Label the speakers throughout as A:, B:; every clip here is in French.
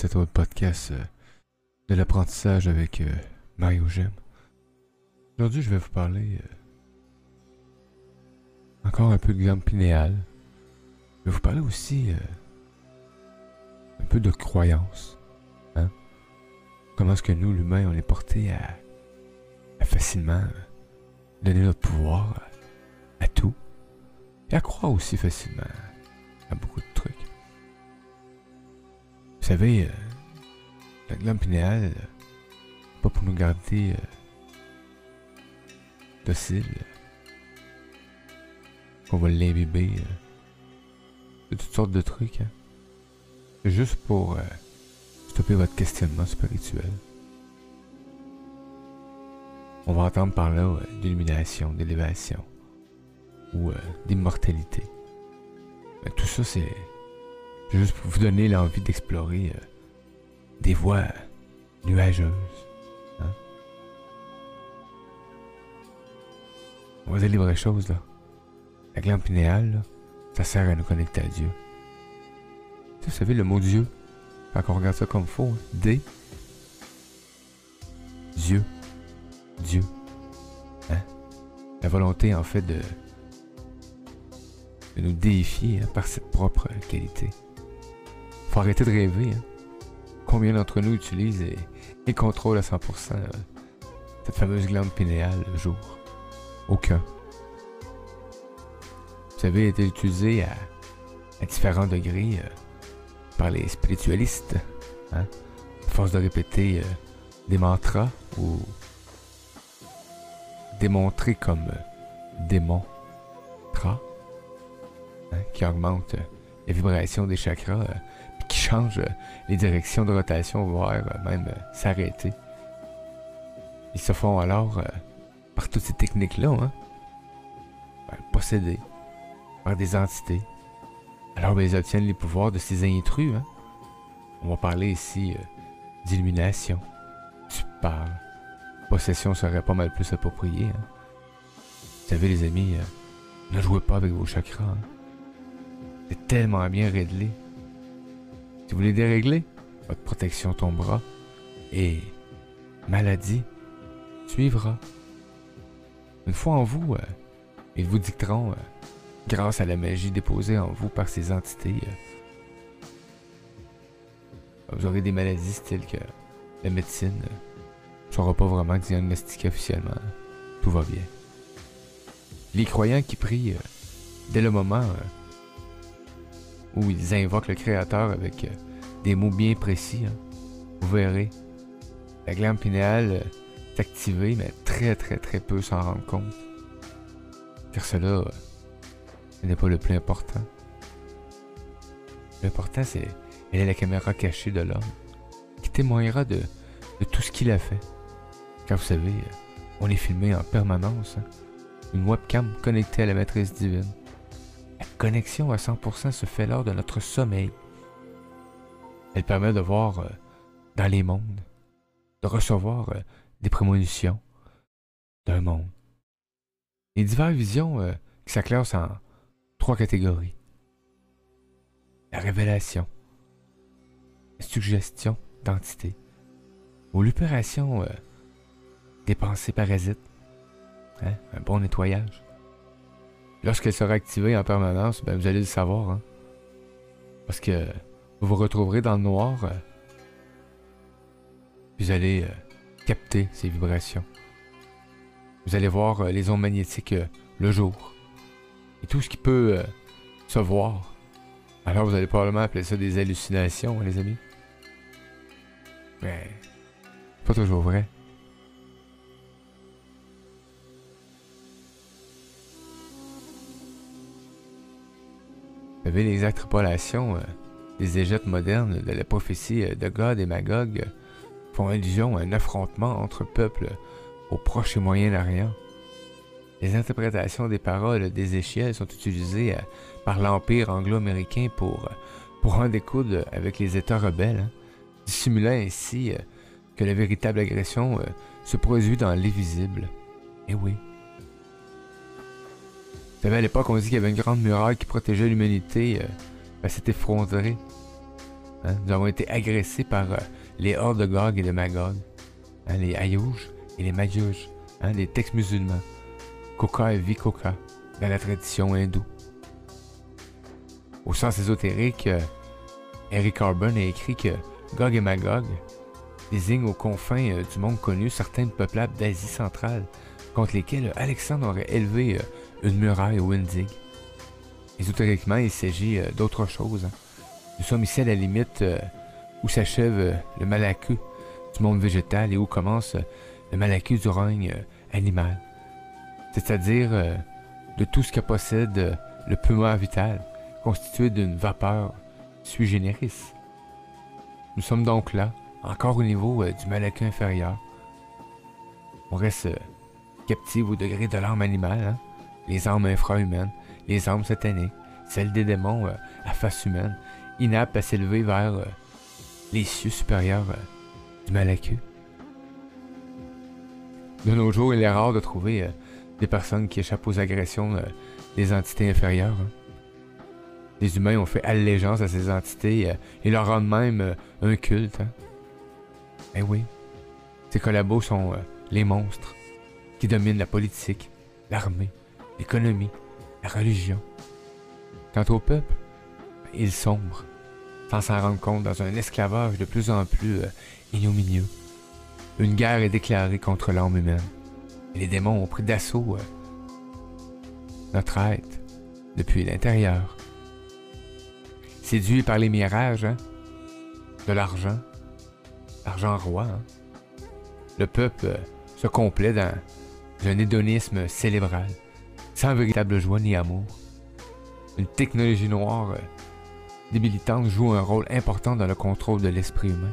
A: cet autre podcast euh, de l'apprentissage avec euh, Mario Gem. Aujourd'hui, je vais vous parler euh, encore un peu de gamme pinéale. Je vais vous parler aussi un peu de croyance. Hein? Comment est-ce que nous, l'humain, on est porté à, à facilement donner notre pouvoir à tout et à croire aussi facilement à beaucoup de trucs. Savez, la glande pinéale, pas pour nous garder euh, dociles, euh, qu'on va l'imbiber euh, de toutes sortes de trucs. Hein. Juste pour stopper votre questionnement spirituel. On va entendre par là d'illumination, d'élévation ou d'immortalité. Tout ça, c'est juste pour vous donner l'envie d'explorer euh, des voies nuageuses. Hein? On va dire les vraies choses, là. La glande pinéale, là, ça sert à nous connecter à Dieu. Vous savez, le mot Dieu, quand on regarde ça comme faux, hein, D, Dieu, Dieu. Hein? La volonté, en fait, de, nous déifier par cette propre qualité. Faut arrêter de rêver. Hein. Combien d'entre nous utilisent et, contrôlent à 100% euh, cette fameuse glande pinéale le jour? Aucun. Vous savez, été utilisée à, à différents degrés euh, par les spiritualistes. Hein? À force de répéter euh, des mantras ou démontrer comme démon tra hein, qui augmente les vibrations des chakras change euh, les directions de rotation voire euh, même euh, s'arrêter. Ils se font alors par toutes ces techniques-là hein, possédés par des entités. Alors ben, ils obtiennent les pouvoirs de ces intrus. Hein. On va parler ici d'illumination. Tu parles. Possession serait pas mal plus approprié. Hein. Vous savez les amis, ne jouez pas avec vos chakras. hein. C'est tellement bien réglé. Si vous les déréglez, votre protection tombera et maladie suivra. Une fois en vous, euh, ils vous dicteront, euh, grâce à la magie déposée en vous par ces entités, euh, vous aurez des maladies telles que la médecine ne saura pas vraiment diagnostiquer officiellement. Tout va bien. Les croyants qui prient dès le moment où ils invoquent le Créateur avec euh, des mots bien précis, hein, vous verrez, la glande pinéale euh, est activée, mais très très très peu s'en rendre compte. Car cela, euh, ce n'est pas le plus important. L'important, c'est elle est la caméra cachée de l'homme, qui témoignera de, de tout ce qu'il a fait. Car vous savez, euh, on est filmé en permanence. hein. Une webcam connectée à la matrice divine. Connexion à 100% se fait lors de notre sommeil. Elle permet de voir euh, dans les mondes, de recevoir euh, des prémonitions d'un monde. Les diverses visions euh, qui s'acclassent en trois catégories. La révélation, la suggestion d'entité, ou l'opération des pensées parasites. Hein, Un bon nettoyage. Lorsqu'elle sera activée en permanence, ben, vous allez le savoir. hein. Parce que vous vous retrouverez dans le noir. euh, vous allez euh, capter ces vibrations. Vous allez voir euh, les ondes magnétiques le jour. Et tout ce qui peut se voir. Alors vous allez probablement appeler ça des hallucinations, hein, les amis. Mais c'est pas toujours vrai. Les extrapolations euh, des égettes modernes de la prophétie euh, de God et Magog euh, font allusion à un affrontement entre peuples au Proche et Moyen-Orient. Les interprétations des paroles d'Ézéchiel sont utilisées par l'Empire anglo-américain pour, pour en découdre avec les États rebelles, hein, dissimulant ainsi que la véritable agression se produit dans l'invisible. Eh oui. Savez, à l'époque, on dit qu'il y avait une grande muraille qui protégeait l'humanité. Euh, ben, s'est effondrée Hein? Nous avons été agressés par euh, les hordes de Gog et de Magog, hein, les Ayouj et les Magyouj, hein, les textes musulmans, Koka et Vikoka, dans la tradition hindoue. Au sens ésotérique, euh, Eric a écrit que Gog et Magog désignent aux confins euh, du monde connu certaines peuplades d'Asie centrale contre lesquelles Alexandre aurait élevé une muraille ou une digue. Ésotériquement, il s'agit d'autre chose. Hein. Nous sommes ici à la limite euh, où s'achève euh, le malacu du monde végétal et où commence euh, le malacu du règne animal. C'est-à-dire de tout ce que possède le poumon vital, constitué d'une vapeur sui generis. Nous sommes donc là, encore au niveau du malacu inférieur. On reste captif au degré de l'âme animale, hein. Les âmes infra-humaines, les âmes sataniques, celles des démons à face humaine, inapte à s'élever vers euh, les cieux supérieurs euh, du Malacu. De nos jours, il est rare de trouver euh, des personnes qui échappent aux agressions des entités inférieures. Hein. Les humains ont fait allégeance à ces entités et leur rendent même un culte. Hein. Eh oui, ces collabos sont les monstres qui dominent la politique, l'armée, l'économie, la religion. Quant au peuple, ils sombrent sans s'en rendre compte, dans un esclavage de plus en plus euh, ignominieux. Une guerre est déclarée contre l'âme humaine. Et les démons ont pris d'assaut euh, notre être depuis l'intérieur. Séduits par les mirages, hein, de l'argent, l'argent roi, hein, le peuple euh, se complaît dans un hédonisme célébral, sans véritable joie ni amour. Une technologie noire débilitante joue un rôle important dans le contrôle de l'esprit humain.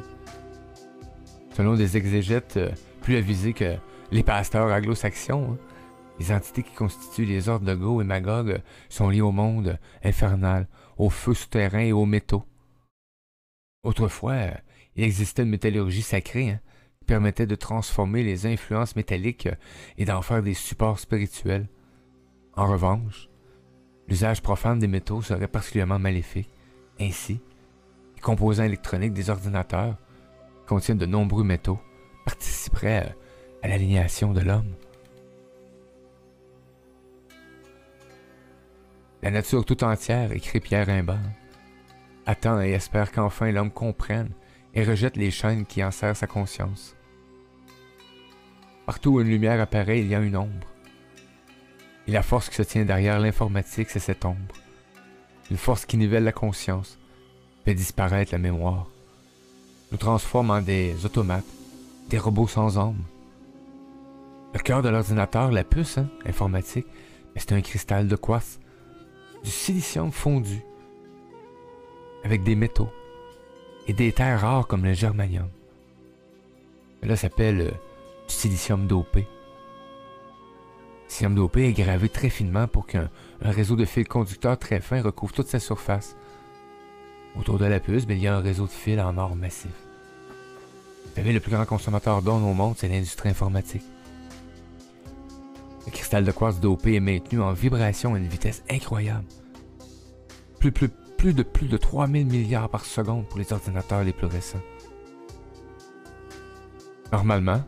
A: Selon des exégètes euh, plus avisés que les pasteurs anglo-saxons, hein, les entités qui constituent les ordres de Go et Magog sont liées au monde infernal, au feu souterrain et aux métaux. Autrefois, il existait une métallurgie sacrée hein, qui permettait de transformer les influences métalliques euh, et d'en faire des supports spirituels. En revanche, l'usage profane des métaux serait particulièrement maléfique. Ainsi, les composants électroniques des ordinateurs contiennent de nombreux métaux, participeraient à l'alignation de l'homme. La nature tout entière, écrit Pierre Rimbaud, attend et espère qu'enfin l'homme comprenne et rejette les chaînes qui enserrent sa conscience. Partout où une lumière apparaît, il y a une ombre. Et la force qui se tient derrière l'informatique, c'est cette ombre. Une force qui nivelle la conscience, fait disparaître la mémoire, nous transforme en des automates, des robots sans âme. Le cœur de l'ordinateur, la puce hein, informatique, c'est un cristal de quartz, du silicium fondu, avec des métaux et des terres rares comme le germanium. Là, s'appelle euh, du silicium dopé dopé est gravé très finement pour qu'un réseau de fils conducteurs très fins recouvre toute sa surface. Autour de la puce, ben, il y a un réseau de fils en or massif. Le plus grand consommateur d'or au monde, c'est l'industrie informatique. Le cristal de quartz dopé est maintenu en vibration à une vitesse incroyable. Plus de plus de 3000 milliards par seconde pour les ordinateurs les plus récents. Normalement,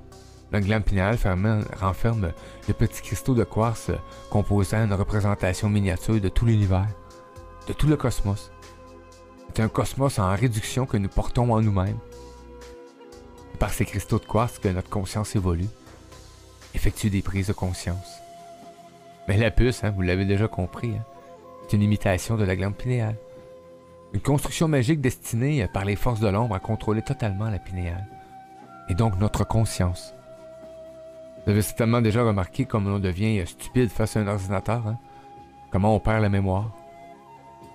A: le glande pinéal renferme de petits cristaux de quartz composant une représentation miniature de tout l'univers, de tout le cosmos. C'est un cosmos en réduction que nous portons en nous-mêmes. Par ces cristaux de quartz que notre conscience évolue, effectue des prises de conscience. Mais la puce, hein, vous l'avez déjà compris, hein, c'est une imitation de la glande pinéale. Une construction magique destinée par les forces de l'ombre à contrôler totalement la pinéale, et donc notre conscience. Vous avez certainement déjà remarqué comment on devient stupide face à un ordinateur, hein? comment on perd la mémoire?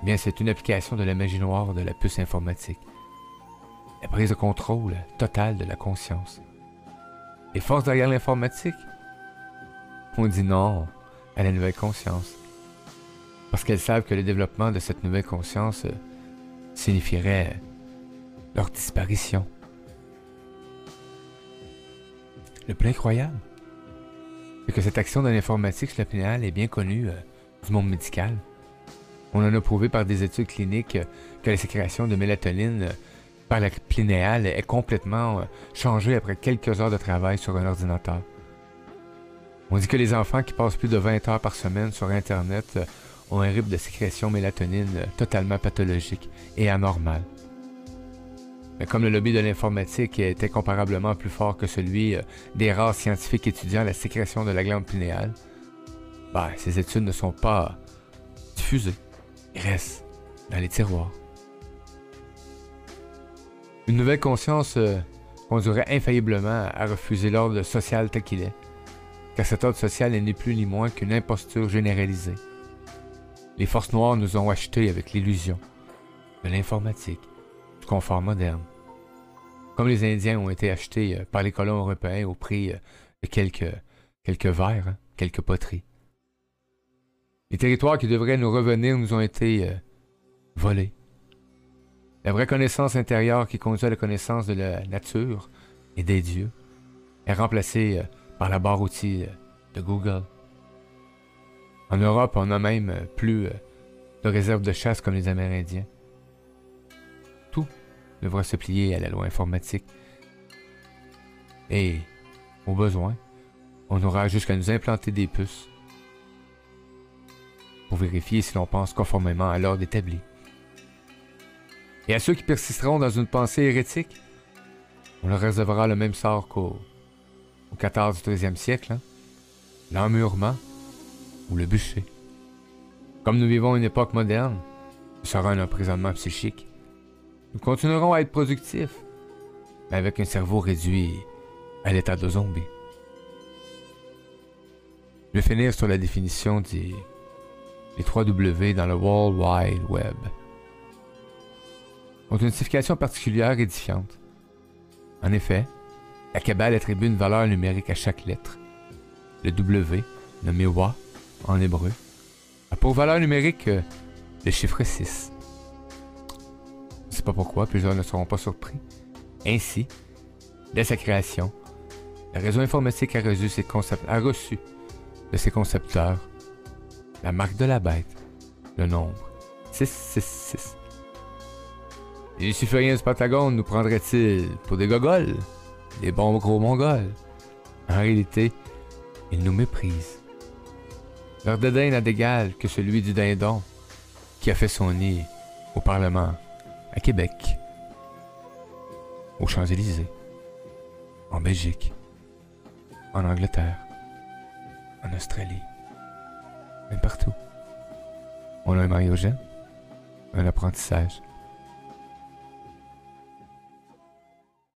A: Bien, c'est une application de la magie noire de la puce informatique. La prise de contrôle totale de la conscience. Les forces derrière l'informatique? On dit non à la nouvelle conscience. Parce qu'elles savent que le développement de cette nouvelle conscience euh, signifierait leur disparition. Le plus incroyable, c'est que cette action de l'informatique sur pinéale est bien connue euh, du monde médical. On en a prouvé par des études cliniques euh, que la sécrétion de mélatonine euh, par la plinéale est complètement euh, changé après quelques heures de travail sur un ordinateur. On dit que les enfants qui passent plus de 20 heures par semaine sur Internet ont un rythme de sécrétion mélatonine totalement pathologique et anormal. Mais comme le lobby de l'informatique est incomparablement plus fort que celui des rares scientifiques étudiant la sécrétion de la glande pinéale, ben, ces études ne sont pas diffusées. Ils restent dans les tiroirs. Une nouvelle conscience euh, conduirait infailliblement à refuser l'ordre social tel qu'il est, car cet ordre social n'est ni plus ni moins qu'une imposture généralisée. Les forces noires nous ont achetés avec l'illusion de l'informatique, confort moderne, comme les Indiens ont été achetés euh, par les colons européens au prix euh, de quelques, quelques verres, hein, quelques poteries. Les territoires qui devraient nous revenir nous ont été volés la vraie connaissance intérieure qui conduit à la connaissance de la nature et des dieux est remplacée euh, par la barre outils euh, de Google. En Europe, on n'a même euh, plus de réserves de chasse comme les Amérindiens. Devra se plier à la loi informatique. Et, au besoin, on aura jusqu'à nous implanter des puces pour vérifier si l'on pense conformément à l'ordre établi. Et à ceux qui persisteront dans une pensée hérétique, on leur réservera le même sort qu'au au 14 du 13e siècle, hein? l'emmurement ou le bûcher. Comme nous vivons une époque moderne, ce sera un emprisonnement psychique. Nous continuerons à être productifs, mais avec un cerveau réduit à l'état de zombie. Je vais finir sur la définition des les 3 W dans le World Wide Web ont une signification particulière édifiante. En effet, la Kabbale attribue une valeur numérique à chaque lettre. Le W, nommé Wa en hébreu, a pour valeur numérique euh, le chiffre 6. Pas pourquoi, plusieurs ne seront pas surpris. Ainsi, dès sa création, le réseau informatique a reçu, a reçu de ses concepteurs la marque de la bête, le nombre 666 les Lucifériens du Pentagone nous prendraient-ils pour des gogoles? Des bons gros mongols? En réalité, ils nous méprisent. Leur dédain n'a d'égal que celui du dindon qui a fait son nid au Parlement, à Québec, aux Champs-Élysées, en Belgique, en Angleterre, en Australie, même partout. On a un Mariogène, un apprentissage